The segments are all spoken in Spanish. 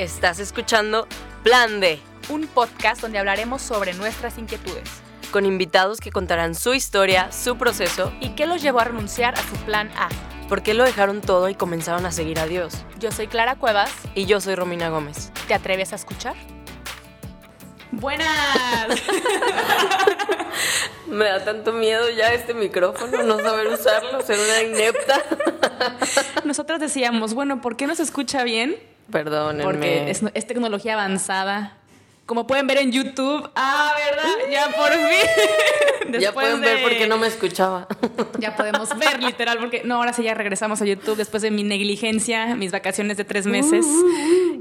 Estás escuchando Plan D, un podcast donde hablaremos sobre nuestras inquietudes con invitados que contarán su historia, su proceso y qué los llevó a renunciar a su plan A. por qué lo dejaron todo y comenzaron a seguir a Dios. Yo soy Clara Cuevas. Y yo soy Romina Gómez. ¿Te atreves a escuchar? Buenas. Me da tanto miedo ya este micrófono, no saber usarlo, ser una inepta. Nosotros decíamos, bueno, ¿por qué no se escucha bien? Perdónenme. Porque es, es tecnología avanzada. Como pueden ver en YouTube. Ah, ¿verdad? Ya por fin. ya pueden ver de- por qué no me escuchaba. Ya podemos ver, literal, porque no, ahora sí ya regresamos a YouTube después de mi negligencia, mis vacaciones de tres meses.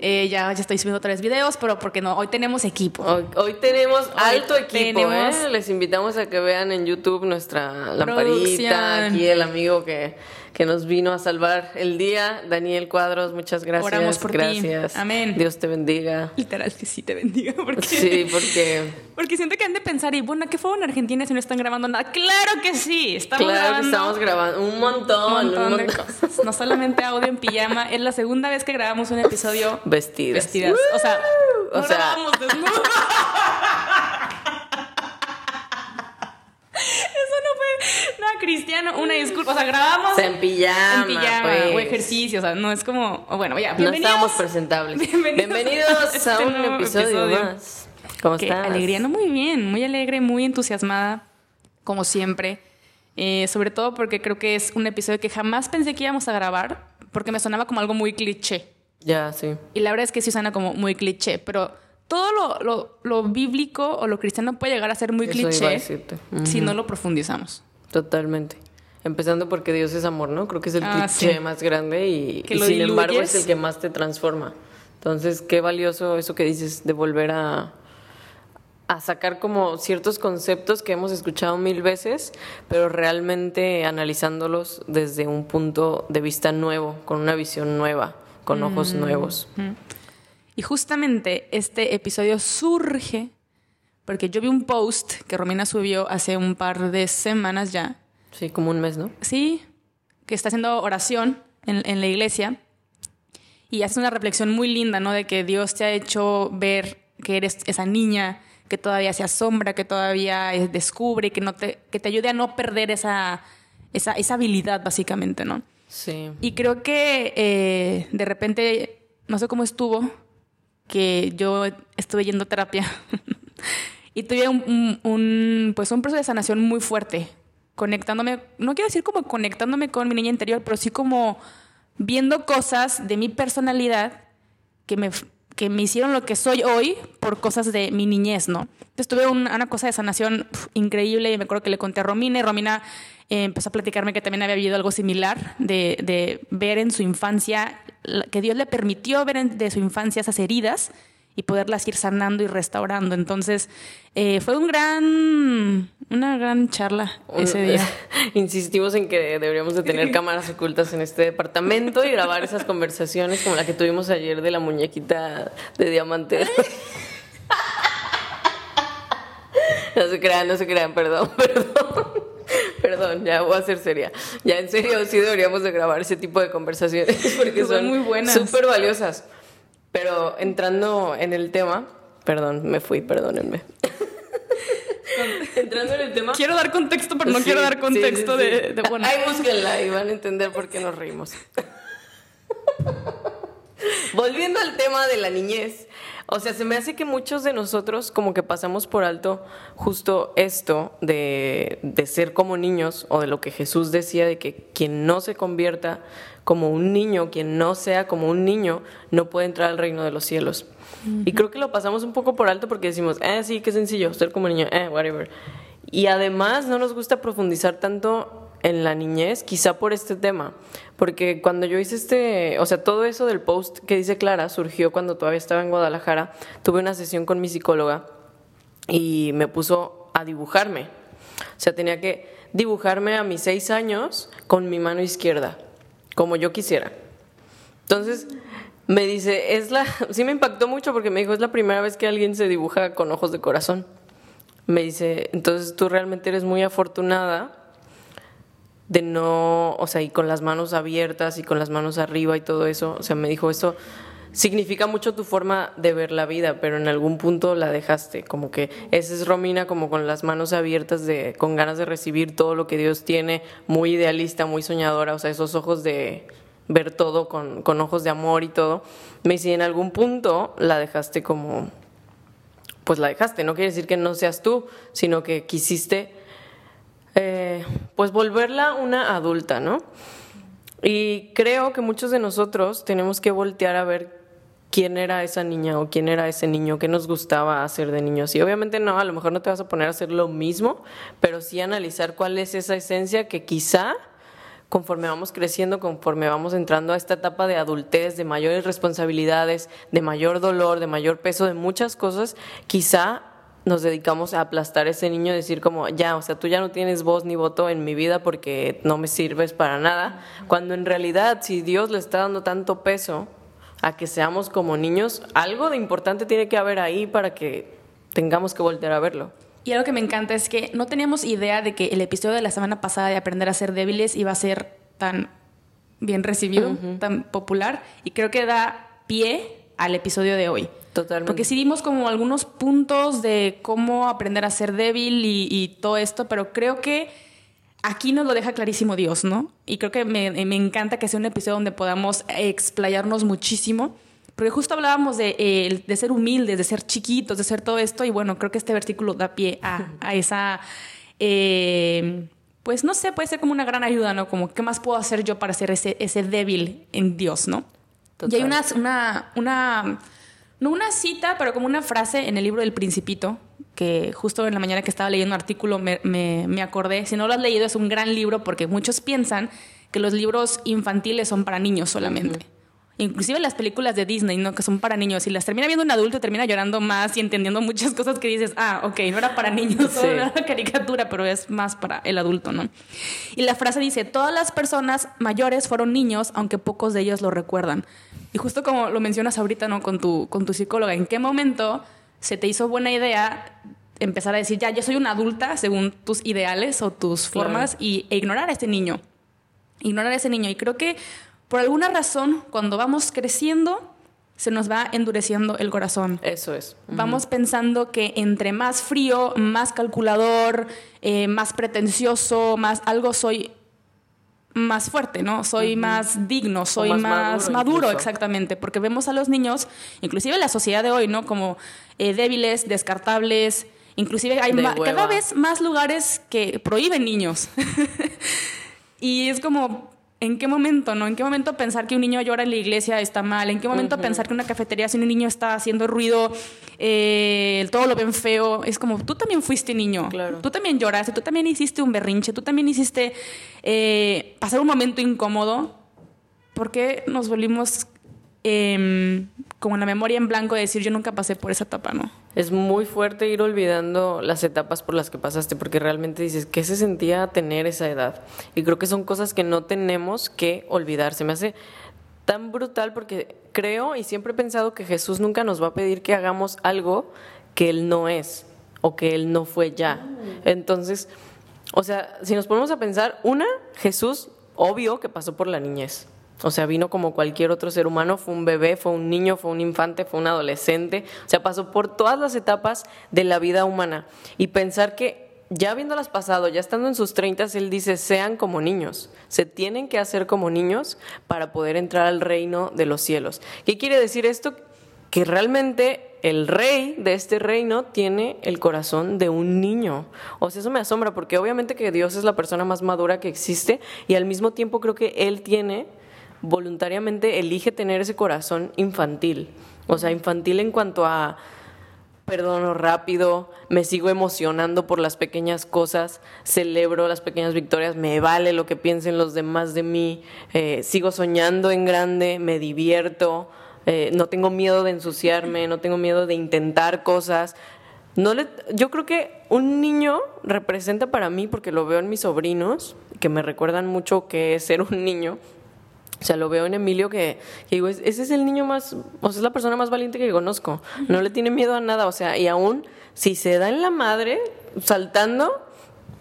Eh, ya, ya estoy subiendo tres videos, pero porque no, hoy tenemos equipo. Hoy, hoy tenemos alto equipo, tenemos- ¿eh? Les invitamos a que vean en YouTube nuestra lamparita. Producción. Aquí el amigo que, que nos vino a salvar el día, Daniel Cuadros, muchas gracias. Oramos por ti. gracias. Amén. Dios te bendiga. Literal, que sí te bendiga. Porque, Sí, porque porque siento que han de pensar, y bueno, ¿qué fue en Argentina si no están grabando nada? Claro que sí, estamos claro que grabando. estamos grabando un montón, un montón, un de cosas. No solamente audio en pijama, es la segunda vez que grabamos un episodio Vestidas. vestidas. O sea, O no sea- grabamos desnudos. Eso no fue nada cristiano, una disculpa. O sea, grabamos O sea, en pijama. en pijama pues. o ejercicio. O sea, no es como. bueno, ya, No estábamos presentables. Bienvenidos Bienvenidos, a a, este un episodio, episodio. más. ¿Cómo Qué estás? alegría, no muy bien, muy alegre, muy entusiasmada, como siempre. Eh, sobre todo porque creo que es un episodio que jamás pensé que íbamos a grabar, porque me sonaba como algo muy cliché. Ya, sí. Y la verdad es que sí suena como muy cliché, pero todo lo, lo- lo bíblico o lo cristiano puede llegar a ser muy Eso iba a cliché si no lo profundizamos. Totalmente. Empezando porque Dios es amor, ¿no? Creo que es el Ah, cliché sí. más grande y, sin embargo es el que más te transforma. Entonces, qué valioso eso que dices de volver a, a sacar como ciertos conceptos que hemos escuchado mil veces, pero realmente analizándolos desde un punto de vista nuevo, con una visión nueva, con ojos Mm. nuevos. Y justamente este episodio surge porque yo vi un post que Romina subió hace un par de semanas ya, Sí, como un mes, ¿no? Sí, que está haciendo oración en, en la iglesia y hace una reflexión muy linda, ¿no? De que Dios te ha hecho ver que eres esa niña que todavía se asombra, que todavía eh, descubre, que, no te, que te ayude a no perder esa, esa, esa habilidad, básicamente, ¿no? Sí. Y creo que eh, de repente, no sé cómo estuvo, que yo estuve yendo a terapia y tuve un, un- un, pues un proceso de sanación muy fuerte, conectándome, no quiero decir como conectándome con mi niña interior, pero sí como viendo cosas de mi personalidad que me, que me hicieron lo que soy hoy por cosas de mi niñez, ¿no? Entonces tuve un- una cosa de sanación increíble y me acuerdo que le conté a Romina y Romina eh, empezó a platicarme que también había vivido algo similar, de, de ver en su infancia, que Dios le permitió ver en- de su infancia esas heridas y poderlas ir sanando y restaurando. Entonces eh, fue un gran, una gran charla ese día. Insistimos en que deberíamos de tener cámaras ocultas en este departamento y grabar esas conversaciones como la que tuvimos ayer de la muñequita de diamante. No se crean, no se crean, perdón, perdón. Perdón, ya voy a ser seria. Ya en serio, sí deberíamos de grabar ese tipo de conversaciones porque Son son muy buenas. súper valiosas. Pero entrando en el tema, perdón, me fui, perdónenme. entrando en el tema. Quiero dar contexto, pero no Sí, quiero dar contexto sí, sí. De, de, bueno. Ahí búsquenla y van a entender por qué nos reímos. Volviendo al tema de la niñez. O sea, se me hace que muchos de nosotros como que pasamos por alto justo esto de, de ser como niños o de lo que Jesús decía de que quien no se convierta como un niño, quien no sea como un niño, no puede entrar al reino de los cielos. Y creo que lo pasamos un poco por alto porque decimos, eh, sí, qué sencillo, ser como niño, eh, whatever. Y además no nos gusta profundizar tanto en la niñez, quizá por este tema, porque cuando yo hice este, o sea, todo eso del post que dice Clara surgió cuando todavía estaba en Guadalajara, tuve una sesión con mi psicóloga y me puso a dibujarme. O sea, tenía que dibujarme a mis seis años con mi mano izquierda, como yo quisiera. Entonces, me dice, es la, sí me impactó mucho porque me dijo, es la primera vez que alguien se dibuja con ojos de corazón. Me dice, entonces tú realmente eres muy afortunada de no, o sea, y con las manos abiertas y con las manos arriba y todo eso. O sea, me dijo, eso significa mucho tu forma de ver la vida, pero en algún punto la dejaste, como que esa es Romina como con las manos abiertas de con ganas de recibir todo lo que Dios tiene, muy idealista, muy soñadora, o sea, esos ojos de ver todo con, con ojos de amor y todo. Me dice, en algún punto la dejaste como pues la dejaste, no quiere decir que no seas tú, sino que quisiste pues volverla una adulta, ¿no? Y creo que muchos de nosotros tenemos que voltear a ver quién era esa niña o quién era ese niño, qué nos gustaba hacer de niños. Y obviamente no, a lo mejor no te vas a poner a hacer lo mismo, pero sí analizar cuál es esa esencia que quizá conforme vamos creciendo, conforme vamos entrando a esta etapa de adultez, de mayores responsabilidades, de mayor dolor, de mayor peso, de muchas cosas, quizá nos dedicamos a aplastar a ese niño y decir como, ya, o sea, tú ya no tienes voz ni voto en mi vida porque no me sirves para nada, cuando en realidad si Dios le está dando tanto peso a que seamos como niños, algo de importante tiene que haber ahí para que tengamos que voltear a verlo. Y algo que me encanta es que no teníamos idea de que el episodio de la semana pasada de Aprender a ser débiles iba a ser tan bien recibido, tan popular, y creo que da pie al episodio de hoy. Totalmente. Porque sí dimos como algunos puntos de cómo aprender a ser débil y, y todo esto, pero creo que aquí nos lo deja clarísimo Dios, ¿no? Y creo que me, me encanta que sea un episodio donde podamos explayarnos muchísimo. Porque justo hablábamos de, eh, de, ser humildes, de ser chiquitos, de ser todo esto, y bueno, creo que este versículo da pie a, a esa, eh, pues no sé, puede ser como una gran ayuda, ¿no? Como, ¿qué más puedo hacer yo para ser ese, ese débil en Dios, ¿no? Total. Y hay una, una, una, no una cita, pero como una frase en el libro del Principito, que justo en la mañana que estaba leyendo un artículo me, me, me acordé, si no lo has leído es un gran libro porque muchos piensan que los libros infantiles son para niños solamente. Inclusive las películas de Disney, ¿no? Que son para niños. Y las termina viendo un adulto, termina llorando más y entendiendo muchas cosas que dices, ah, ok, no era para niños, sí. era una caricatura, pero es más para el adulto, ¿no? Y la frase dice, todas las personas mayores fueron niños, aunque pocos de ellos lo recuerdan. Y justo como lo mencionas ahorita, ¿no? Con tu, con tu psicóloga, ¿en qué momento se te hizo buena idea empezar a decir, ya, yo soy una adulta según tus ideales o tus formas claro. y, e ignorar a ese niño? Ignorar a ese niño. Y creo que por alguna razón, cuando vamos creciendo, se nos va endureciendo el corazón. Eso es. Uh -huh. Vamos pensando que entre más frío, más calculador, eh, más pretencioso, más algo soy más fuerte, ¿no? Soy uh -huh. más digno, soy más, más, maduro, maduro exactamente, porque vemos a los niños, inclusive la sociedad de hoy, ¿no? Como eh, débiles, descartables, inclusive hay cada vez más lugares que prohíben niños. y es como, ¿En qué momento, no? ¿En qué momento pensar que un niño llora en la iglesia está mal? ¿En qué momento uh -huh. pensar que una cafetería si un niño está haciendo ruido, eh, todo lo ven feo? Es como, tú también fuiste niño, claro. tú también lloraste, tú también hiciste un berrinche, tú también hiciste eh, pasar un momento incómodo. ¿Por qué nos volvimos eh, como la memoria en blanco de decir yo nunca pasé por esa etapa, ¿no? Es muy fuerte ir olvidando las etapas por las que pasaste porque realmente dices, ¿qué se sentía tener esa edad? Y creo que son cosas que no tenemos que olvidar. Se me hace tan brutal porque creo y siempre he pensado que Jesús nunca nos va a pedir que hagamos algo que Él no es o que Él no fue ya. Entonces, o sea, si nos ponemos a pensar, una, Jesús, obvio que pasó por la niñez. O sea, vino como cualquier otro ser humano, fue un bebé, fue un niño, fue un infante, fue un adolescente. O sea, pasó por todas las etapas de la vida humana. Y pensar que ya habiéndolas pasado, ya estando en sus treintas, él dice, sean como niños. Se tienen que hacer como niños para poder entrar al reino de los cielos. ¿Qué quiere decir esto? Que realmente el rey de este reino tiene el corazón de un niño. O sea, eso me asombra porque obviamente que Dios es la persona más madura que existe y al mismo tiempo creo que él tiene voluntariamente elige tener ese corazón infantil. O sea, infantil en cuanto a perdono rápido, me sigo emocionando por las pequeñas cosas, celebro las pequeñas victorias, me vale lo que piensen los demás de mí, eh, sigo soñando en grande, me divierto, eh, no tengo miedo de ensuciarme, no tengo miedo de intentar cosas. No le, yo creo que un niño representa para mí, porque lo veo en mis sobrinos, que me recuerdan mucho que es ser un niño, o sea, lo veo en Emilio que, que, digo, ese es el niño más, o sea, es la persona más valiente que conozco. No le tiene miedo a nada, o sea, y aún si se da en la madre saltando,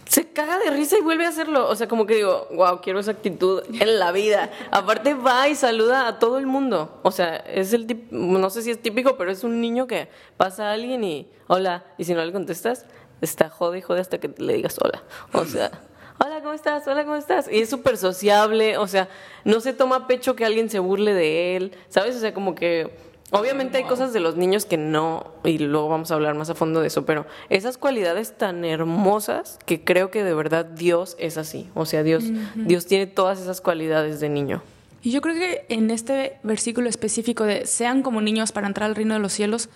se caga de risa y vuelve a hacerlo. O sea, como que digo, wow, quiero esa actitud en la vida. Aparte va y saluda a todo el mundo. O sea, es el no sé si es típico, pero es un niño que pasa a alguien y hola, y si no le contestas, está jode y jode hasta que le digas hola. O sea, hola, ¿cómo estás? Hola, ¿cómo estás? Y es súper sociable, o sea, no se toma pecho que alguien se burle de él, ¿sabes? O sea, como que Obviamente hay cosas de los niños que no, y luego vamos a hablar más a fondo de eso, pero esas cualidades tan hermosas que creo que de verdad Dios es así. O sea, Dios, Dios tiene todas esas cualidades de niño. Y yo creo que en este versículo específico de sean como niños para entrar al reino de los cielos,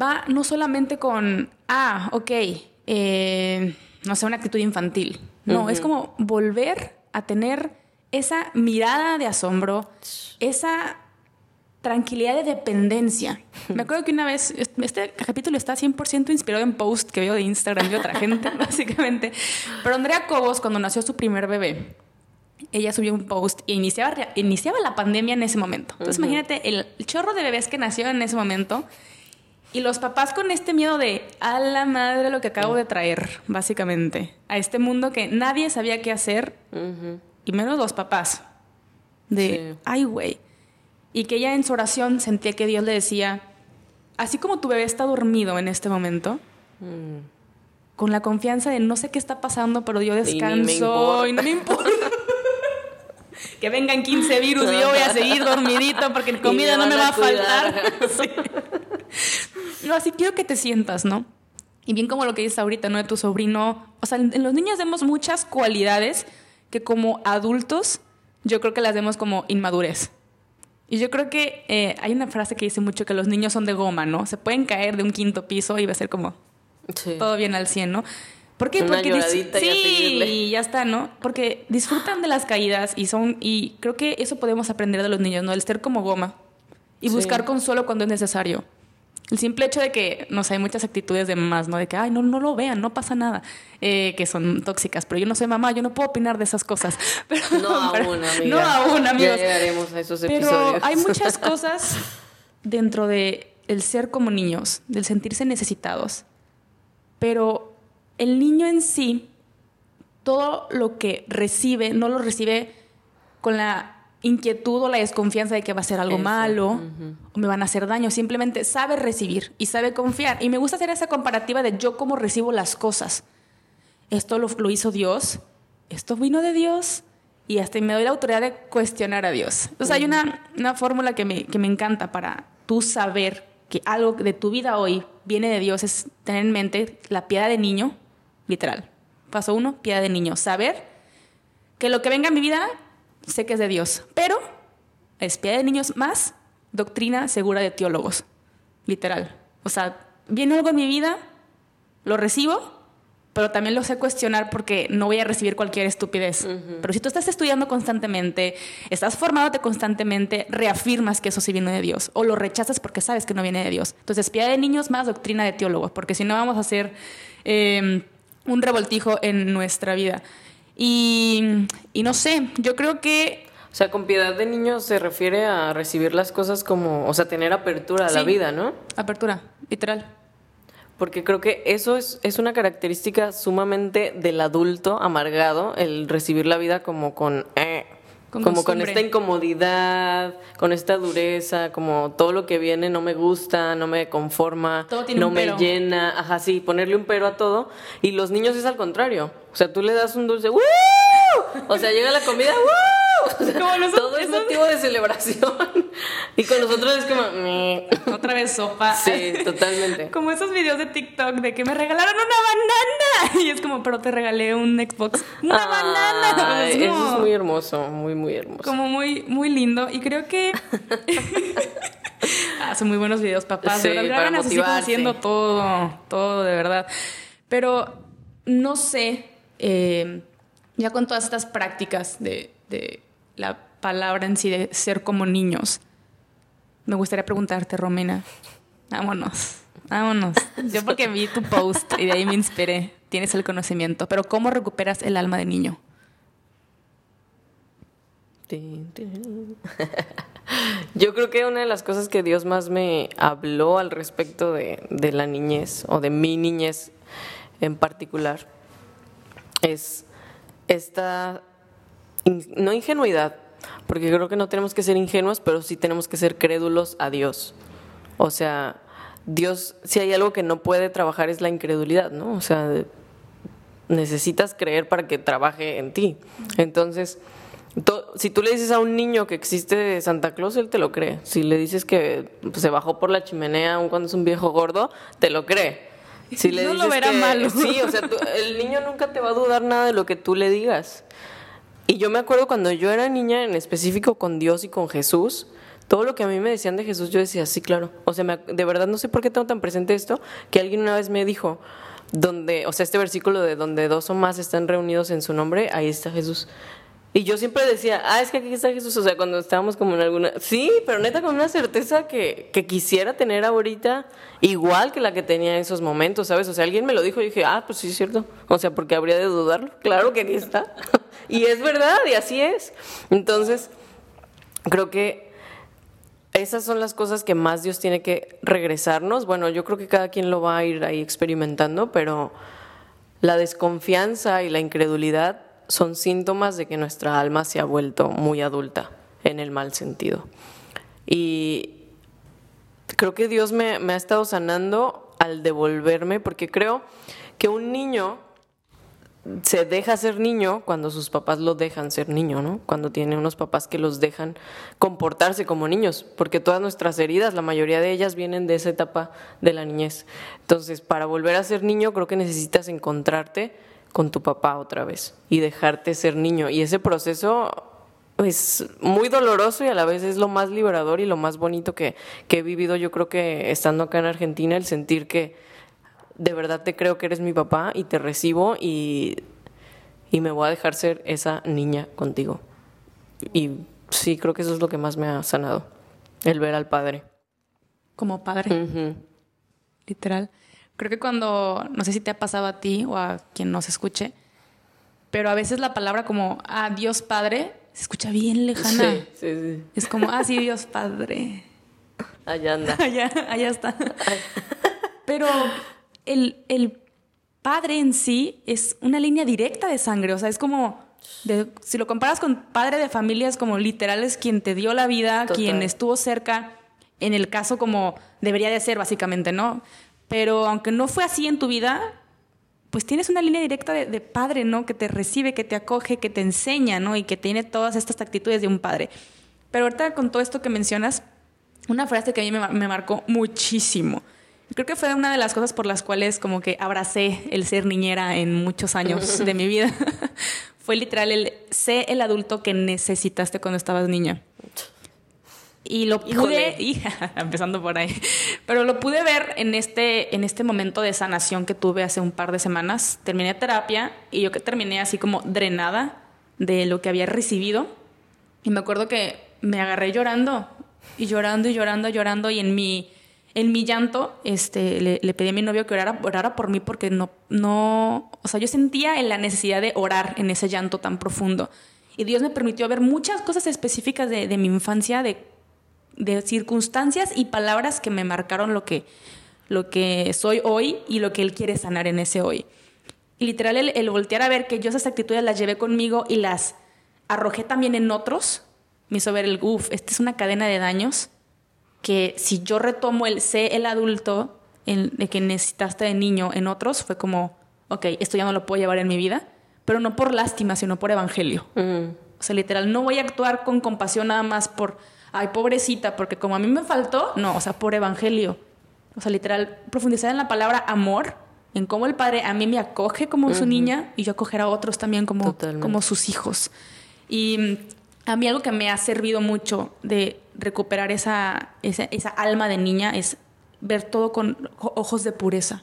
va no solamente con, ah, ok, eh, no sé, una actitud infantil. No, es como volver a tener esa mirada de asombro, esa tranquilidad de dependencia. Me acuerdo que una vez, este capítulo está 100% inspirado en post que veo de Instagram de otra gente, básicamente. Pero Andrea Cobos, cuando nació su primer bebé, ella subió un post y iniciaba, iniciaba la pandemia en ese momento. Entonces, imagínate el, chorro de bebés que nació en ese momento y los papás con este miedo de, a la madre lo que acabo de traer, básicamente, a este mundo que nadie sabía qué hacer, y menos los papás. De, ay, güey y que ella en su oración sentía que Dios le decía, así como tu bebé está dormido en este momento, mm. con la confianza de no sé qué está pasando, pero yo descanso y, no me importa. Que vengan 15 virus y yo voy a seguir dormidito porque comida no me va a, faltar. No, así quiero que te sientas, ¿no? Y bien como lo que dices ahorita, ¿no? De tu sobrino. O sea, en los niños vemos muchas cualidades que como adultos yo creo que las vemos como inmadurez. Y yo creo que eh, hay una frase que dice mucho que los niños son de goma, ¿no? Se pueden caer de un quinto piso y va a ser como todo bien al 100, ¿no? ¿Por qué? Porque sí, y ya está, ¿no? Porque disfrutan de las caídas y son y creo que eso podemos aprender de los niños, ¿no? El ser como goma y buscar consuelo cuando es necesario. El simple hecho de que, no sé, hay muchas actitudes de mamás, ¿no? De que, ay, no, no lo vean, no pasa nada, eh, que son tóxicas, pero yo no soy mamá, yo no puedo opinar de esas cosas. Pero, no aún, amiga. No aún, amigos. Ya llegaremos a esos episodios. Pero hay muchas cosas dentro de el ser como niños, del sentirse necesitados. Pero el niño en sí, todo lo que recibe, no lo recibe con la inquietud o la desconfianza de que va a ser algo malo o me van a hacer daño. Simplemente sabe recibir y sabe confiar. Y me gusta hacer esa comparativa de yo cómo recibo las cosas. Esto lo, hizo Dios, esto vino de Dios y hasta me doy la autoridad de cuestionar a Dios. Entonces hay una, una fórmula que me, que me encanta para tú saber que algo de tu vida hoy viene de Dios es tener en mente la piedad de niño, literal. Paso uno, piedad de niño. Saber que lo que venga a mi vida sé que es de Dios, pero espía de niños más doctrina segura de teólogos, literal. O sea, viene algo en mi vida, lo recibo, pero también lo sé cuestionar porque no voy a recibir cualquier estupidez. Pero si tú estás estudiando constantemente, estás formándote constantemente, reafirmas que eso sí viene de Dios o lo rechazas porque sabes que no viene de Dios. Entonces, espía de niños más doctrina de teólogos, porque si no vamos a hacer eh, un revoltijo en nuestra vida. Y, no sé, yo creo que o sea, con piedad de niño se refiere a recibir las cosas como, o sea, tener apertura a la vida, ¿no? Apertura, literal. Porque creo que eso es, es una característica sumamente del adulto amargado, el recibir la vida como con, eh, como con esta incomodidad, con esta dureza, como todo lo que viene no me gusta, no me conforma, no me llena, ajá, sí, ponerle un pero a todo. Y los niños es al contrario. O sea, tú le das un dulce, ¡Woo! O sea, llega la comida, ¡Woo! todo es motivo de celebración. Y con nosotros es como, otra vez sopa. Sí, totalmente. Como esos videos de TikTok de que me regalaron una banana. Y es como, pero te regalé un Xbox. Una banana. eso es muy hermoso, muy, muy hermoso. Como muy, muy lindo. Y creo que. ah, son muy buenos videos, papás. Sí, para haciendo todo, todo, de verdad. Pero no sé eh, ya con todas estas prácticas de, la palabra en sí, de ser como niños, me gustaría preguntarte, Romina, vámonos, vámonos. Yo porque vi tu post y de ahí me inspiré, tienes el conocimiento, pero ¿cómo recuperas el alma de niño? Yo creo que una de las cosas que Dios más me habló al respecto de, de la niñez o de mi niñez en particular es esta, no ingenuidad, porque creo que no tenemos que ser ingenuos, pero sí tenemos que ser crédulos a Dios. O sea, Dios, si hay algo que no puede trabajar es la incredulidad, ¿no? O sea, necesitas creer para que trabaje en ti. Entonces, si tú le dices a un niño que existe Santa Claus, él te lo cree. Si le dices que se bajó por la chimenea aun cuando es un viejo gordo, te lo cree. Si le no lo verá malo. Sí, o sea, el niño nunca te va a dudar nada de lo que tú le digas. Y yo me acuerdo cuando yo era niña, en específico con Dios y con Jesús, todo lo que a mí me decían de Jesús, yo decía, sí, claro. O sea, de verdad no sé por qué tengo tan presente esto, que alguien una vez me dijo, donde, o sea, este versículo de donde dos o más están reunidos en su nombre, ahí está Jesús. Y yo siempre decía, ah, es que aquí está Jesús. O sea, cuando estábamos como en alguna. Sí, pero neta con una certeza que, que quisiera tener ahorita, igual que la que tenía en esos momentos, ¿sabes? O sea, alguien me lo dijo y dije, ah, pues sí, es cierto. O sea, porque habría de dudarlo. Claro que aquí está. y es verdad, y así es. Entonces, creo que esas son las cosas que más Dios tiene que regresarnos. Bueno, yo creo que cada quien lo va a ir ahí experimentando, pero la desconfianza y la incredulidad son síntomas de que nuestra alma se ha vuelto muy adulta en el mal sentido. Y creo que Dios me, ha estado sanando al devolverme, porque creo que un niño se deja ser niño cuando sus papás lo dejan ser niño, ¿no? Cuando tiene unos papás que los dejan comportarse como niños, porque todas nuestras heridas, la mayoría de ellas vienen de esa etapa de la niñez. Entonces, para volver a ser niño, creo que necesitas encontrarte con tu papá otra vez y dejarte ser niño. Y ese proceso es muy doloroso y a la vez es lo más liberador y lo más bonito que, he vivido yo creo que estando acá en Argentina, el sentir que de verdad te creo que eres mi papá y te recibo y, y me voy a dejar ser esa niña contigo. Y sí, creo que eso es lo que más me ha sanado, el ver al padre. Como padre. Literal. Creo que cuando, no sé si te ha pasado a ti o a quien nos escuche, pero a veces la palabra como, ah, Dios Padre, se escucha bien lejana. Sí, sí, sí. Es como, ah, sí, Dios Padre. Allá anda. allá, allá está. pero el, el padre en sí es una línea directa de sangre, o sea, es como... si lo comparas con padre de familia, es como literal es quien te dio la vida, quien estuvo cerca, en el caso como debería de ser básicamente, ¿no? Pero aunque no fue así en tu vida, pues tienes una línea directa de, padre, ¿no? Que te recibe, que te acoge, que te enseña, ¿no? Y que tiene todas estas actitudes de un padre. Pero ahorita con todo esto que mencionas, una frase que a mí me, me marcó muchísimo. Creo que fue una de las cosas por las cuales como que abracé el ser niñera en muchos años de mi vida. fue literal el sé el adulto que necesitaste cuando estabas niña. Y lo pude, hija, empezando por ahí, pero lo pude ver en este, en este momento de sanación que tuve hace un par de semanas. Terminé terapia y yo que terminé así como drenada de lo que había recibido. Y me acuerdo que me agarré llorando y llorando y llorando, llorando y en mi, en mi llanto este, le, pedí a mi novio que orara, por mí porque no, no, o sea, yo sentía la necesidad de orar en ese llanto tan profundo. Y Dios me permitió ver muchas cosas específicas de, mi infancia, de de circunstancias y palabras que me marcaron lo que, lo que soy hoy y lo que Él quiere sanar en ese hoy. Y literal, el, voltear a ver que yo esas actitudes las llevé conmigo y las arrojé también en otros, me hizo ver el, uff, esta es una cadena de daños que si yo retomo el sé el adulto el, de que necesitaste de niño en otros, fue como, ok, esto ya no lo puedo llevar en mi vida, pero no por lástima, sino por evangelio. Mm. O sea, literal, no voy a actuar con compasión nada más por ay, pobrecita, porque como a mí me faltó, no, o sea, por evangelio. O sea, literal, profundizar en la palabra amor, en cómo el padre a mí me acoge como su niña y yo acoger a otros también como, como sus hijos. Y a mí algo que me ha servido mucho de recuperar esa, esa, esa alma de niña es ver todo con ojos de pureza.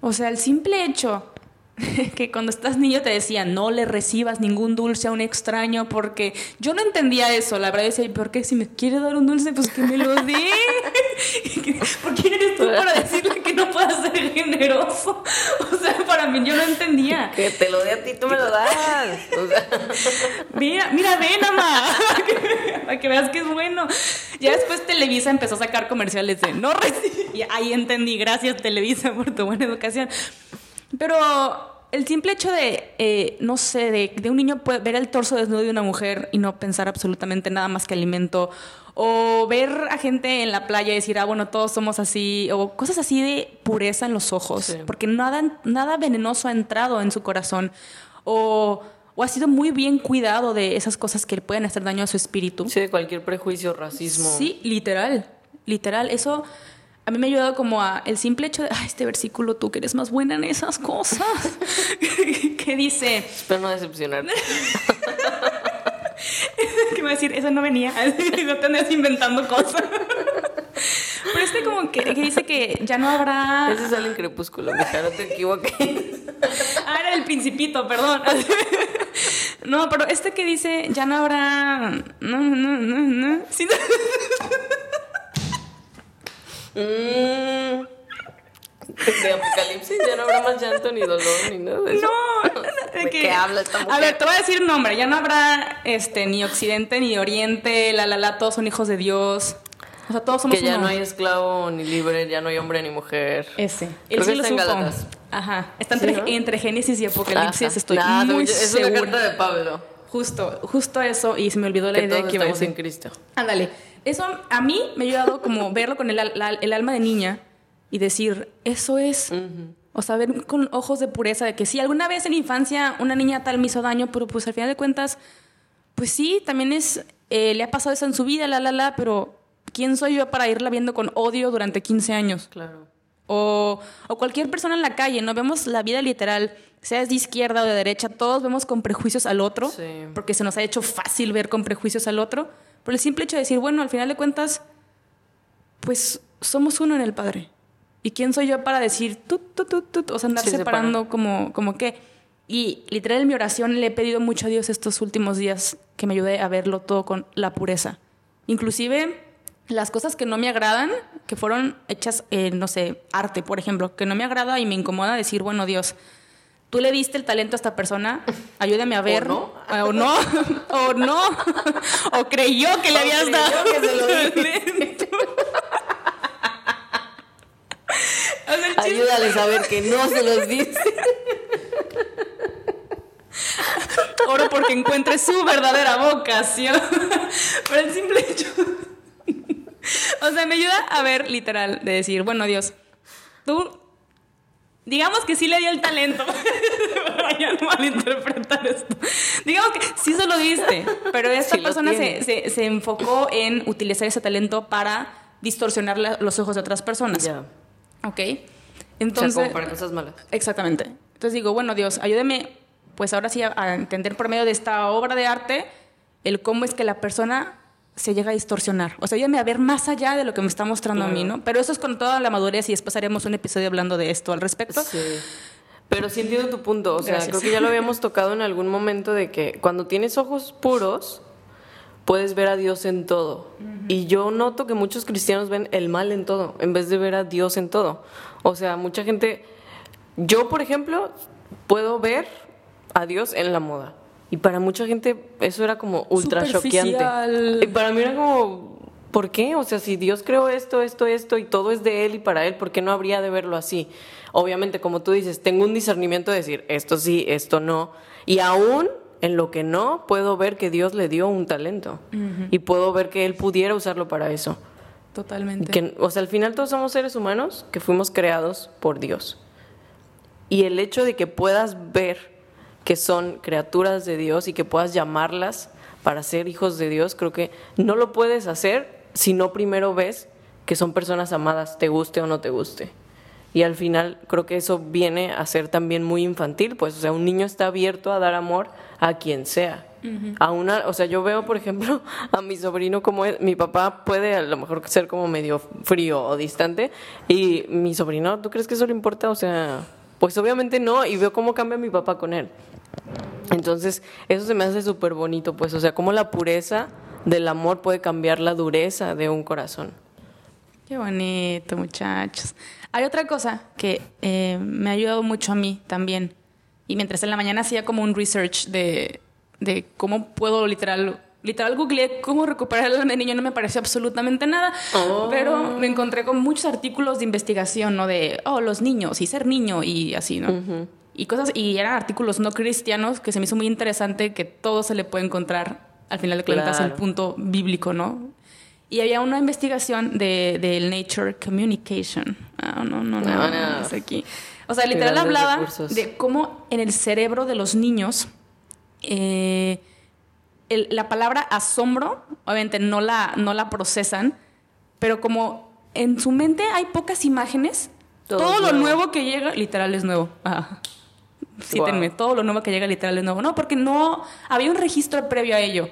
O sea, el simple hecho que cuando estás niño te decían no le recibas ningún dulce a un extraño porque yo no entendía eso, la verdad decía, ¿por qué si me quiere dar un dulce pues que me lo dé? ¿Por quién eres tú para decirle que no pueda ser generoso? O sea, para mí yo no entendía. Que te lo dé a ti, tú me lo das. mira, mira, ven, mamá, para que veas que es bueno. Ya después Televisa empezó a sacar comerciales de no recibir. Y ahí entendí, gracias Televisa por tu buena educación. Pero el simple hecho de, eh, no sé, de, de un niño puede ver el torso desnudo de una mujer y no pensar absolutamente nada más que alimento, o ver a gente en la playa y decir, ah, bueno, todos somos así, o cosas así de pureza en los ojos, Sí. porque nada, nada venenoso ha entrado en su corazón, o, o ha sido muy bien cuidado de esas cosas que le pueden hacer daño a su espíritu. Sí, de cualquier prejuicio, racismo. Sí, literal, literal. Eso a mí me ha ayudado como a el simple hecho de, ah, este versículo, tú que eres más buena en esas cosas, que dice, Espero no decepcionarte. que va a decir, eso no venía, no te andes inventando cosas. Pero este como que, que dice que ya no habrá... Ese sale en Crepúsculo, mija, no te equivoques. Ah, era el principito, perdón. No, pero este que dice, ya no habrá... No, no, no, no. Sí, no. Mm. De Apocalipsis ya no habrá más llanto ni dolor ni nada de eso. No, ¿De qué habla esta A mujer? ver, te voy a decir un nombre. Ya no habrá este, ni Occidente ni Oriente, la la la, todos son hijos de Dios. O sea, todos somos Que ya uno. no hay esclavo ni libre, ya no hay hombre ni mujer. Ese. Él sí que lo está en supo. Gálatas. Ajá. Está Sí, entre, ¿no? entre Génesis y Apocalipsis. Ajá. Estoy Nah, muy es una segura. carta de Pablo. Justo, justo eso. Y se me olvidó la Que idea todos que iba a decir. en Cristo. Ándale. Eso a mí me ha ayudado como verlo con el, al- la- el alma de niña y decir, eso es. O sea, ver con ojos de pureza de que sí, alguna vez en infancia una niña tal me hizo daño, pero pues al final de cuentas, pues sí, también es, eh, le ha pasado eso en su vida, la, la, la, pero ¿quién soy yo para irla viendo con odio durante 15 años? Claro. O, o cualquier persona en la calle, ¿no? Vemos la vida literal, seas de izquierda o de derecha, todos vemos con prejuicios al otro, Sí. porque se nos ha hecho fácil ver con prejuicios al otro, por el simple hecho de decir, bueno, al final de cuentas, pues somos uno en el Padre. ¿Y quién soy yo para decir, tut, tut, tut, tut? o sea, andar Sí, separando como, como qué? Y literal en mi oración le he pedido mucho a Dios estos últimos días que me ayude a verlo todo con la pureza. Inclusive las cosas que no me agradan, que fueron hechas, en, no sé, arte, por ejemplo, que no me agrada y me incomoda decir, bueno, Dios, tú le diste el talento a esta persona, ayúdame a ver. no? O no, o no, o creyó que le O habías creyó dado que se lo. O Ayúdales a ver que no se los dice. Oro porque encuentre su verdadera vocación. Pero el simple hecho. O sea, me ayuda a ver literal, de decir, bueno, Dios, tú. Digamos que sí le dio el talento. Para ya no malinterpretar esto. Digamos que sí se lo diste, pero esta Sí persona se, se- se enfocó en utilizar ese talento para distorsionar la- los ojos de otras personas. Ya. ¿Ok? O sea, Entonces. como para cosas malas. Exactamente. Entonces digo, bueno, Dios, ayúdame, pues ahora sí, a, a entender por medio de esta obra de arte el cómo es que la persona se llega a distorsionar. O sea, ayúdame a ver más allá de lo que me está mostrando a mí. ¿no? Pero eso es con toda la madurez y después haremos un episodio hablando de esto al respecto. Sí. Pero sí entiendo tu punto. O sea, Gracias. creo que ya lo habíamos tocado en algún momento de que cuando tienes ojos puros, puedes ver a Dios en todo. Y yo noto que muchos cristianos ven el mal en todo, en vez de ver a Dios en todo. O sea, mucha gente. Yo, por ejemplo, puedo ver a Dios en la moda. Y para mucha gente eso era como ultra choqueante. Y para mí era como, ¿por qué? O sea, si Dios creó esto, esto, esto y todo es de Él y para Él, ¿por qué no habría de verlo así? Obviamente, como tú dices, tengo un discernimiento de decir esto sí, esto no. Y aún en lo que no, puedo ver que Dios le dio un talento. Y puedo ver que Él pudiera usarlo para eso. Totalmente. Que, o sea, al final todos somos seres humanos que fuimos creados por Dios. Y el hecho de que puedas ver que son criaturas de Dios y que puedas llamarlas para ser hijos de Dios, creo que no lo puedes hacer si no primero ves que son personas amadas, te guste o no te guste. Y al final creo que eso viene a ser también muy infantil, pues, o sea, un niño está abierto a dar amor a quien sea. A una, o sea, yo veo, por ejemplo, a mi sobrino como es, mi papá puede a lo mejor ser como medio frío o distante y mi sobrino, ¿tú crees que eso le importa? O sea, pues obviamente no y veo cómo cambia mi papá con él. Entonces, eso se me hace súper bonito, pues, o sea, cómo la pureza del amor puede cambiar la dureza de un corazón. Qué bonito, muchachos. Hay otra cosa que eh, me ha ayudado mucho a mí también. Y mientras en la mañana hacía como un research de, de cómo puedo literal, literal googleé cómo recuperar el alma de niño, no me pareció absolutamente nada. Oh. Pero me encontré con muchos artículos de investigación, ¿no? De, oh, los niños y ser niño y así, ¿no? y cosas, y eran artículos no cristianos que se me hizo muy interesante que todo se le puede encontrar al final de cuentas el punto bíblico, ¿no? Y había una investigación de, del Nature Communication. Ah, no, no, no, no, no, aquí. O sea, literal hablaba de cómo en el cerebro de los niños eh, la palabra asombro, obviamente no la, no la procesan, pero como en su mente hay pocas imágenes, todo, lo nuevo que llega, literal es nuevo. Cítenme, todo lo nuevo que llega literal es nuevo. No, porque no había un registro previo a ello.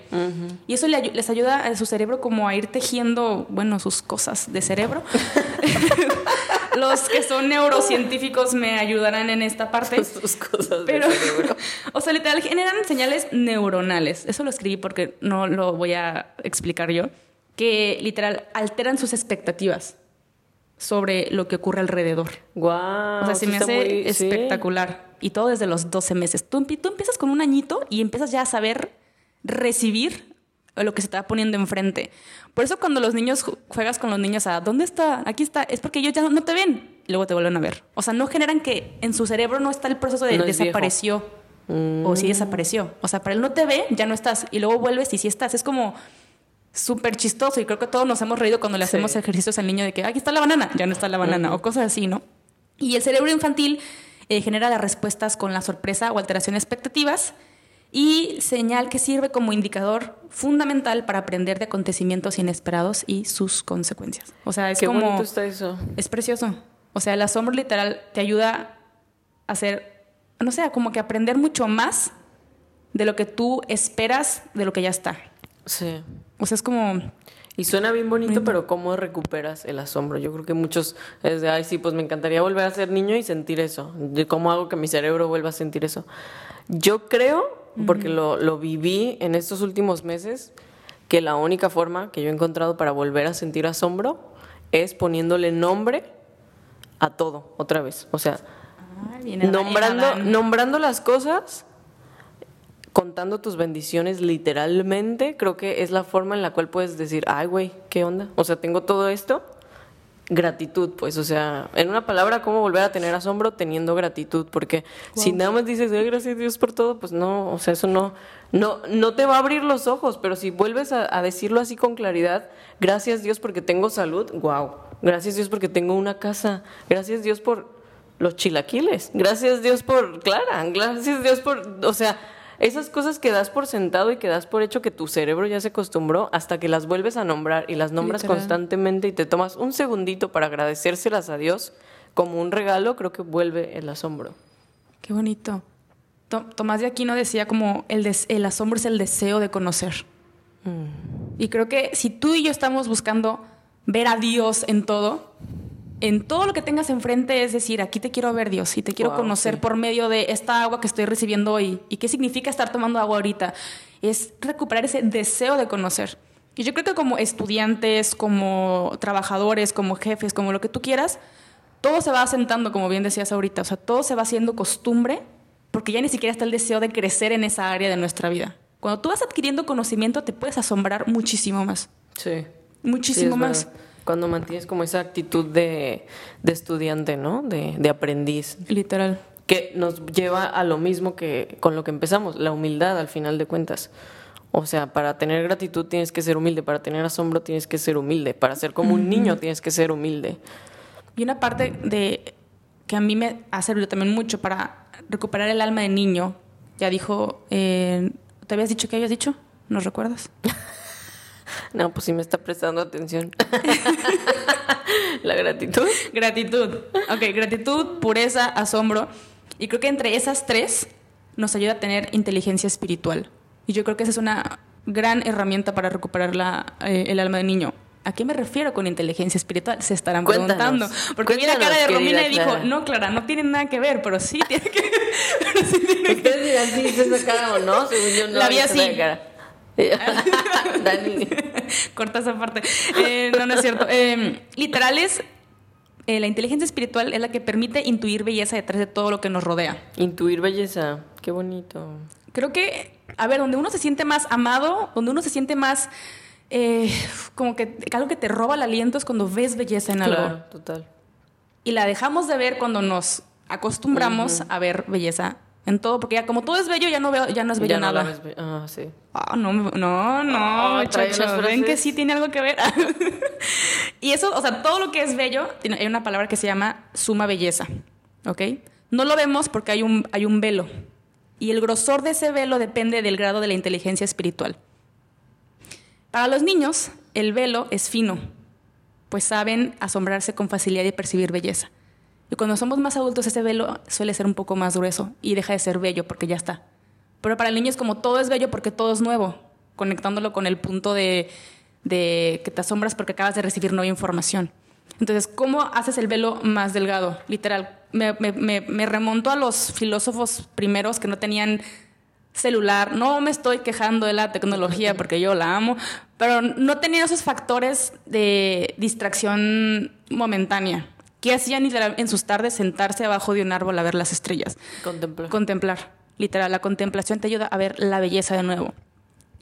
Y eso les ayuda a su cerebro como a ir tejiendo, bueno, sus cosas de cerebro. Los que son neurocientíficos me ayudarán en esta parte. Sus cosas Pero, de cerebro. O sea, literal, generan señales neuronales. Eso lo escribí porque no lo voy a explicar yo. Que literal alteran sus expectativas sobre lo que ocurre alrededor. Wow, o sea, se me hace espectacular. Y todo desde los 12 meses. Tú, tú, empiezas con un añito y empiezas ya a saber recibir lo que se va poniendo enfrente. Por eso cuando los niños juegas con los niños a ¿dónde está? Aquí está. Es porque ellos ya no te ven y luego te vuelven a ver. O sea, no generan que en su cerebro no está el proceso de desapareció o sí desapareció. O sea, para él no te ve, ya no estás. Y luego vuelves y sí estás. Es como súper chistoso y creo que todos nos hemos reído cuando le hacemos ejercicios al niño de que aquí está la banana, ya no está la banana o cosas así, ¿no? Y el cerebro infantil eh, genera las respuestas con la sorpresa o alteración de expectativas y señal que sirve como indicador fundamental para aprender de acontecimientos inesperados y sus consecuencias. O sea, es Qué como bonito está eso. Es precioso. O sea, el asombro literal te ayuda a hacer, no sé, como que aprender mucho más de lo que tú esperas de lo que ya está. Sí. O sea, es como... Y suena bien bonito, pero ¿cómo recuperas el asombro? Yo creo que muchos es de, ay, sí, pues me encantaría volver a ser niño y sentir eso. ¿Cómo hago que mi cerebro vuelva a sentir eso? Yo creo, porque lo, lo viví en estos últimos meses, que la única forma que yo he encontrado para volver a sentir asombro es poniéndole nombre a todo, otra vez. O sea, nombrando, nombrando las cosas contando tus bendiciones literalmente, creo que es la forma en la cual puedes decir, ay, güey, ¿qué onda? O sea, tengo todo esto. Gratitud, pues, o sea, en una palabra, ¿cómo volver a tener asombro teniendo gratitud? Porque si nada más dices, ay, gracias a Dios por todo, pues no, o sea, eso no, no, no te va a abrir los ojos, pero si vuelves a, a decirlo así con claridad, gracias Dios porque tengo salud, wow, gracias Dios porque tengo una casa, gracias Dios por los chilaquiles, gracias Dios por Clara, gracias Dios por, o sea, esas cosas que das por sentado y que das por hecho que tu cerebro ya se acostumbró hasta que las vuelves a nombrar y las nombras constantemente y te tomas un segundito para agradecérselas a Dios como un regalo, creo que vuelve el asombro. Qué bonito. Tomás de Aquino decía como el, el asombro es el deseo de conocer. Mm. Y creo que si tú y yo estamos buscando ver a Dios en todo, en todo lo que tengas enfrente, es decir, aquí te quiero ver Dios y te quiero conocer por medio de esta agua que estoy recibiendo hoy. ¿Y qué significa estar tomando agua ahorita? Es recuperar ese deseo de conocer. Y yo creo que como estudiantes, como trabajadores, como jefes, como lo que tú quieras, todo se va asentando, como bien decías ahorita. O sea, todo se va haciendo costumbre porque ya ni siquiera está el deseo de crecer en esa área de nuestra vida. Cuando tú vas adquiriendo conocimiento, te puedes asombrar muchísimo más. Sí. Muchísimo más. Cuando mantienes como esa actitud de, estudiante, ¿no? De, de, aprendiz. Literal. Que nos lleva a lo mismo que con lo que empezamos, la humildad al final de cuentas. O sea, para tener gratitud tienes que ser humilde, para tener asombro tienes que ser humilde, para ser como un niño tienes que ser humilde. Y una parte de que a mí me ha servido también mucho para recuperar el alma de niño, ya dijo, eh, ¿te habías dicho qué habías dicho? ¿No recuerdas? No, pues sí me está prestando atención. La gratitud. Gratitud. Ok, gratitud, pureza, asombro. Y creo que entre esas tres nos ayuda a tener inteligencia espiritual. Y yo creo que esa es una gran herramienta para recuperar la, eh, el alma de niño. ¿A qué me refiero con inteligencia espiritual? Se estarán preguntando. Porque vi la cara de Romina y dijo, no, Clara, no tiene nada que ver, pero sí tiene que ver. Ustedes dirán si es esa cara o no, según yo no. La vi así. Dani. Corta esa parte. Eh, no, no es cierto. Eh, literal es. Eh, la inteligencia espiritual es la que permite intuir belleza detrás de todo lo que nos rodea. Intuir belleza. Qué bonito. Creo que, a ver, donde uno se siente más amado, donde uno se siente más. como que algo que te roba el aliento es cuando ves belleza en algo. Claro, total. Y la dejamos de ver cuando nos acostumbramos a ver belleza en todo, porque ya como todo es bello, ya no veo, ya no es bello Ya no nada. be- Ah, sí. Ah, no, no, no, Ah, trae muchacho, unas ven que sí tiene algo que ver. y eso, o sea, todo lo que es bello, tiene, hay una palabra que se llama suma belleza, ¿ok? No lo vemos porque hay un, hay un velo. Y el grosor de ese velo depende del grado de la inteligencia espiritual. Para los niños, el velo es fino, pues saben asombrarse con facilidad y percibir belleza. Y cuando somos más adultos, ese velo suele ser un poco más grueso y deja de ser bello porque ya está. Pero para el niño es como todo es bello porque todo es nuevo, conectándolo con el punto de, que te asombras porque acabas de recibir nueva información. Entonces, ¿cómo haces el velo más delgado? Literal, me remonto a los filósofos primeros que no tenían celular. No me estoy quejando de la tecnología porque yo la amo, pero no tenían esos factores de distracción momentánea. ¿Qué hacían literal en sus tardes? Sentarse abajo de un árbol a ver las estrellas. Contemplar. Contemplar. Literal, la contemplación te ayuda a ver la belleza de nuevo.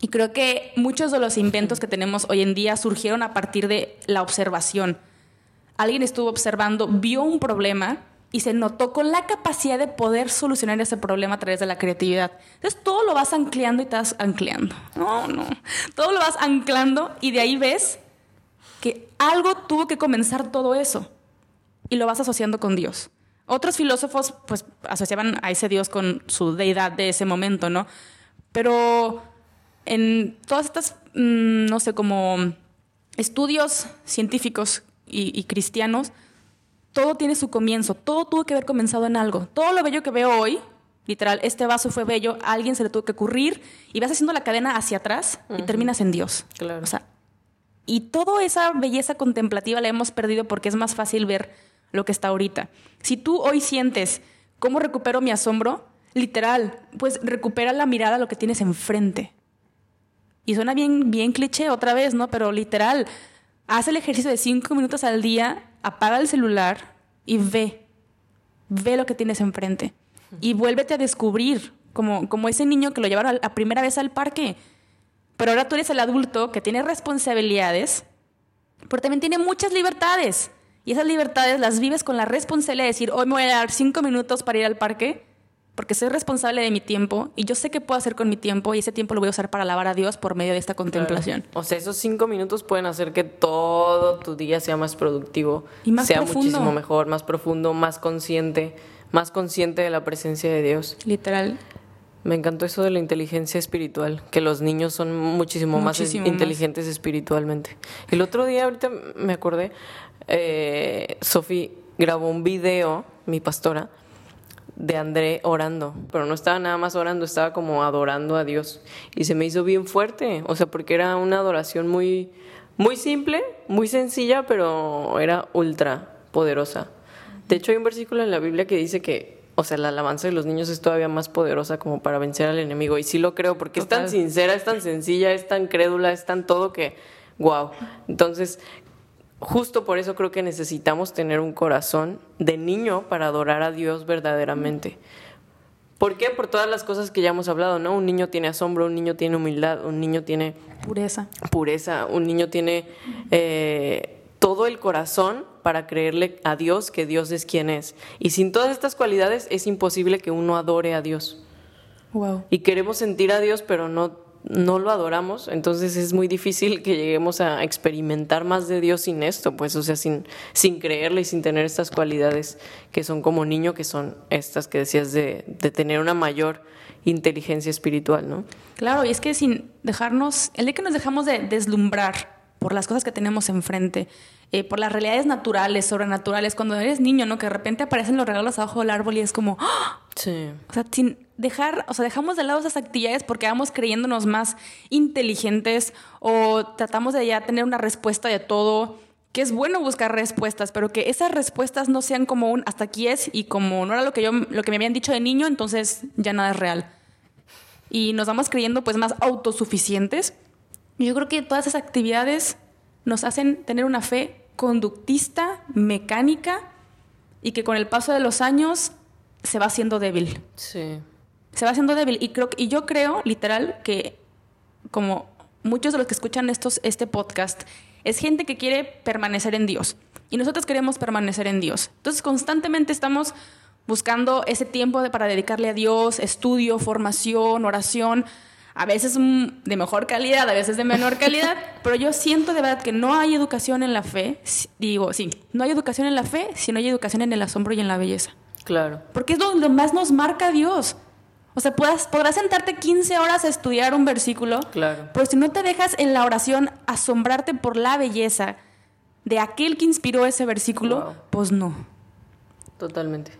Y creo que muchos de los inventos que tenemos hoy en día surgieron a partir de la observación. Alguien estuvo observando, vio un problema y se notó con la capacidad de poder solucionar ese problema a través de la creatividad. Entonces todo lo vas ancleando y te vas ancleando. No, no. Todo lo vas anclando y de ahí ves que algo tuvo que comenzar todo eso y lo vas asociando con Dios. Otros filósofos pues asociaban a ese Dios con su deidad de ese momento, ¿no? Pero en todas estas, mm, no sé, como estudios científicos y, y cristianos, todo tiene su comienzo, todo tuvo que haber comenzado en algo. Todo lo bello que veo hoy, literal, este vaso fue bello, a alguien se le tuvo que ocurrir y vas haciendo la cadena hacia atrás y terminas en Dios. Claro. O sea, y toda esa belleza contemplativa la hemos perdido porque es más fácil ver lo que está ahorita. Si tú hoy sientes cómo recupero mi asombro, literal, pues recupera la mirada a lo que tienes enfrente. Y suena bien, bien cliché otra vez, ¿no? Pero literal, haz el ejercicio de cinco minutos al día, apaga el celular y ve. Ve lo que tienes enfrente. Y vuélvete a descubrir, como, como ese niño que lo llevaron a primera vez al parque. Pero ahora tú eres el adulto que tiene responsabilidades, pero también tiene muchas libertades. Y esas libertades las vives con la responsabilidad de decir, hoy me voy a dar cinco minutos para ir al parque, porque soy responsable de mi tiempo y yo sé qué puedo hacer con mi tiempo y ese tiempo lo voy a usar para alabar a Dios por medio de esta contemplación. O sea, esos cinco minutos pueden hacer que todo tu día sea más productivo, Y más sea profundo. muchísimo mejor, más profundo, más consciente, más consciente de la presencia de Dios. Literal. Me encantó eso de la inteligencia espiritual, que los niños son muchísimo, Muchísimo más más. inteligentes espiritualmente. El otro día, ahorita me acordé, eh, Sofi grabó un video, mi pastora, de André orando, pero no estaba nada más orando, estaba como adorando a Dios. Y se me hizo bien fuerte, o sea, porque era una adoración muy, muy simple, muy sencilla, pero era ultra poderosa. De hecho, hay un versículo en la Biblia que dice que, o sea, la alabanza de los niños es todavía más poderosa como para vencer al enemigo. Y sí lo creo, porque es tan sincera, es tan sencilla, es tan crédula, es tan todo que, wow. Entonces, justo por eso creo que necesitamos tener un corazón de niño para adorar a Dios verdaderamente. ¿Por qué? Por todas las cosas que ya hemos hablado, ¿no? Un niño tiene asombro, un niño tiene humildad, un niño tiene Pureza. pureza, un niño tiene eh, todo el corazón para creerle a Dios que Dios es quien es. Y sin todas estas cualidades es imposible que uno adore a Dios. Wow. Y queremos sentir a Dios, pero no, no lo adoramos, entonces es muy difícil que lleguemos a experimentar más de Dios sin esto, pues, o sea, sin, sin creerle y sin tener estas cualidades que son como niño, que son estas que decías de, de tener una mayor inteligencia espiritual, ¿no? Claro, y es que sin dejarnos, el día que nos dejamos de deslumbrar por las cosas que tenemos enfrente, eh, por las realidades naturales, sobrenaturales, cuando eres niño, ¿no? Que de repente aparecen los regalos abajo del árbol y es como, ¡ah! Sí. o sea, sin dejar, o sea, dejamos de lado esas actividades porque vamos creyéndonos más inteligentes o tratamos de ya tener una respuesta de todo, que es bueno buscar respuestas, pero que esas respuestas no sean como un hasta aquí es y como no era lo que yo lo que me habían dicho de niño, entonces ya nada es real. Y nos vamos creyendo pues más autosuficientes. Yo creo que todas esas actividades nos hacen tener una fe conductista, mecánica y que con el paso de los años se va haciendo débil Sí. se va haciendo débil. Y, creo, y yo creo, literal, que como muchos de los que escuchan estos, este podcast, es gente que quiere permanecer en Dios. Y nosotros queremos permanecer en Dios. Entonces constantemente estamos buscando ese tiempo para dedicarle a Dios, estudio, formación, oración, a veces de mejor calidad, a veces de menor calidad, pero yo siento de verdad que no hay educación en la fe, digo, sí, no hay educación en la fe si no hay educación en el asombro y en la belleza. Claro. Porque es donde más nos marca Dios. O sea, podrás, podrás sentarte 15 horas a estudiar un versículo, claro. pero si no te dejas en la oración asombrarte por la belleza de aquel que inspiró ese versículo, pues no. Totalmente.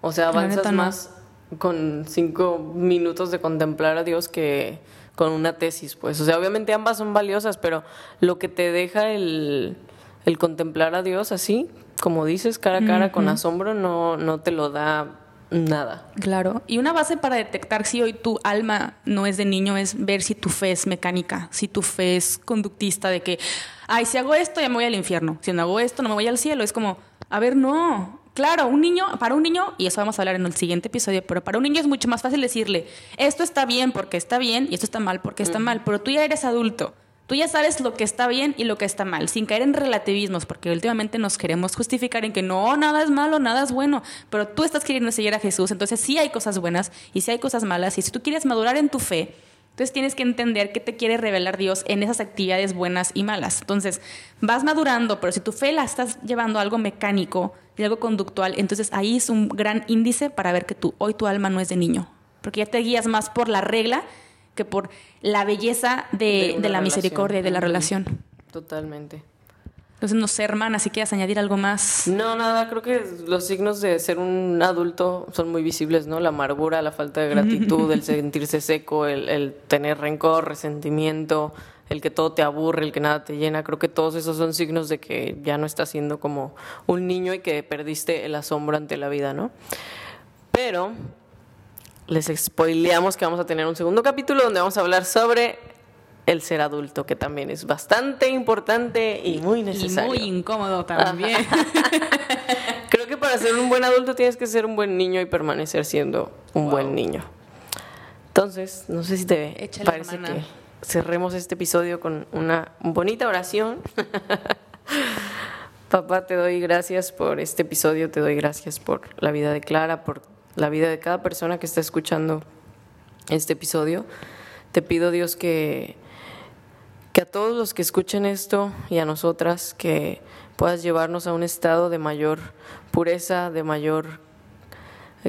O sea, avanzas más con cinco minutos de contemplar a Dios que con una tesis, pues. O sea, obviamente ambas son valiosas, pero lo que te deja el, el contemplar a Dios así, como dices, cara a cara, con asombro, no, no te lo da nada. Claro. Y una base para detectar si hoy tu alma no es de niño es ver si tu fe es mecánica, si tu fe es conductista de que, ay, si hago esto ya me voy al infierno, si no hago esto no me voy al cielo. Es como, a ver, no. Claro, un niño, para un niño, y eso vamos a hablar en el siguiente episodio, pero para un niño es mucho más fácil decirle, esto está bien porque está bien y esto está mal porque está mal, pero tú ya eres adulto. Tú ya sabes lo que está bien y lo que está mal, sin caer en relativismos, porque últimamente nos queremos justificar en que no, nada es malo, nada es bueno, pero tú estás queriendo seguir a Jesús, entonces sí hay cosas buenas y sí hay cosas malas, y si tú quieres madurar en tu fe, entonces tienes que entender qué te quiere revelar Dios en esas actividades buenas y malas. Entonces vas madurando, pero si tu fe la estás llevando a algo mecánico y algo conductual, entonces ahí es un gran índice para ver que tú, hoy tu alma no es de niño, porque ya te guías más por la regla que por la belleza de, la misericordia y de la relación. Totalmente. Entonces, no sé, hermana, si quieres añadir algo más. No, nada, creo que los signos de ser un adulto son muy visibles, ¿no? La amargura, la falta de gratitud, el sentirse seco, el, el, tener rencor, resentimiento, el que todo te aburre, el que nada te llena. Creo que todos esos son signos de que ya no estás siendo como un niño y que perdiste el asombro ante la vida, ¿no? Pero les spoileamos que vamos a tener un segundo capítulo donde vamos a hablar sobre el ser adulto, que también es bastante importante y muy necesario. Y muy incómodo también. Creo que para ser un buen adulto tienes que ser un buen niño y permanecer siendo un buen niño. Entonces, no sé si te parece que cerremos este episodio con una bonita oración. Papá, te doy gracias por este episodio, te doy gracias por la vida de Clara, por la vida de cada persona que está escuchando este episodio. Te pido, Dios, que, que a todos los que escuchen esto y a nosotras, que puedas llevarnos a un estado de mayor pureza, de mayor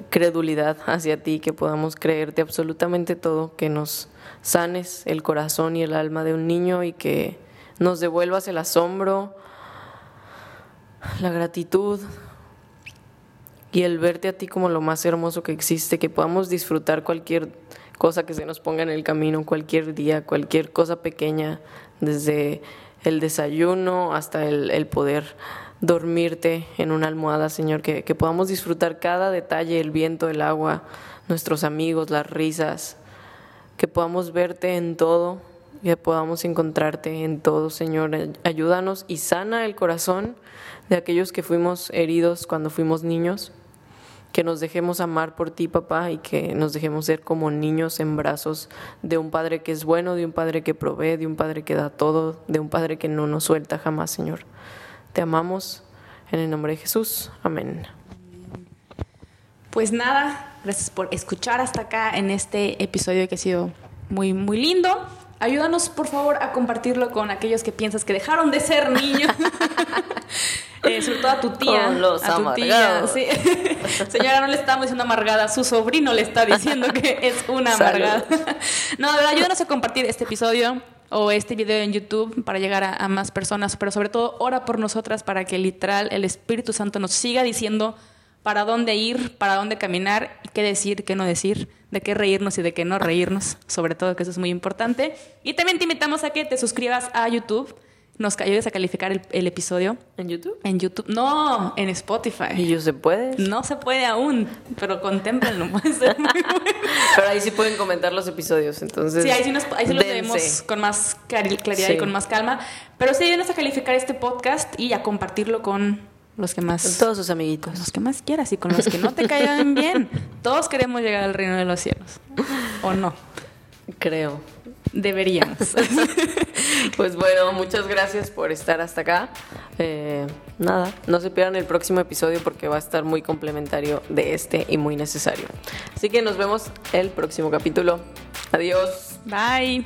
credulidad hacia ti, que podamos creerte absolutamente todo, que nos sanes el corazón y el alma de un niño y que nos devuelvas el asombro, la gratitud, y el verte a ti como lo más hermoso que existe, que podamos disfrutar cualquier cosa que se nos ponga en el camino, cualquier día, cualquier cosa pequeña, desde el desayuno hasta el, poder dormirte en una almohada, Señor, que, podamos disfrutar cada detalle, el viento, el agua, nuestros amigos, las risas, que podamos verte en todo, que podamos encontrarte en todo, Señor. Ayúdanos y sana el corazón de aquellos que fuimos heridos cuando fuimos niños que nos dejemos amar por ti, papá, y que nos dejemos ser como niños en brazos de un Padre que es bueno, de un Padre que provee, de un Padre que da todo, de un Padre que no nos suelta jamás, Señor. Te amamos en el nombre de Jesús. Amén. Pues nada, gracias por escuchar hasta acá en este episodio que ha sido muy, muy lindo. Ayúdanos, por favor, a compartirlo con aquellos que piensas que dejaron de ser niños. Eh, sobre todo a tu tía. a tu tía. Señora, no le estamos diciendo amargada, su sobrino le está diciendo que es una amargada. no, de verdad, ayúdanos a compartir este episodio o este video en YouTube para llegar a, más personas, pero sobre todo ora por nosotras para que literal el Espíritu Santo nos siga diciendo para dónde ir, para dónde caminar, qué decir, qué no decir, de qué reírnos y de qué no reírnos, sobre todo que eso es muy importante. Y también te invitamos a que te suscribas a YouTube nos ayudes a calificar el, episodio. ¿En YouTube? En YouTube. No, en Spotify. ¿Y yo se puede? No se puede aún, pero contemplenlo. Puede ser muy bueno. Pero ahí sí pueden comentar los episodios, entonces. Sí, ahí sí, nos, ahí sí los vemos con más claridad y con más calma. Pero sí, ayúdenos a calificar este podcast y a compartirlo con los que más. Con todos sus amiguitos. Con los que más quieras y con los que no te caigan bien. Todos queremos llegar al reino de los cielos. ¿O no? Creo. Deberíamos. pues bueno, muchas gracias por estar hasta acá. Eh, nada, no se pierdan el próximo episodio porque va a estar muy complementario de este y muy necesario. Así que nos vemos el próximo capítulo. Adiós. Bye.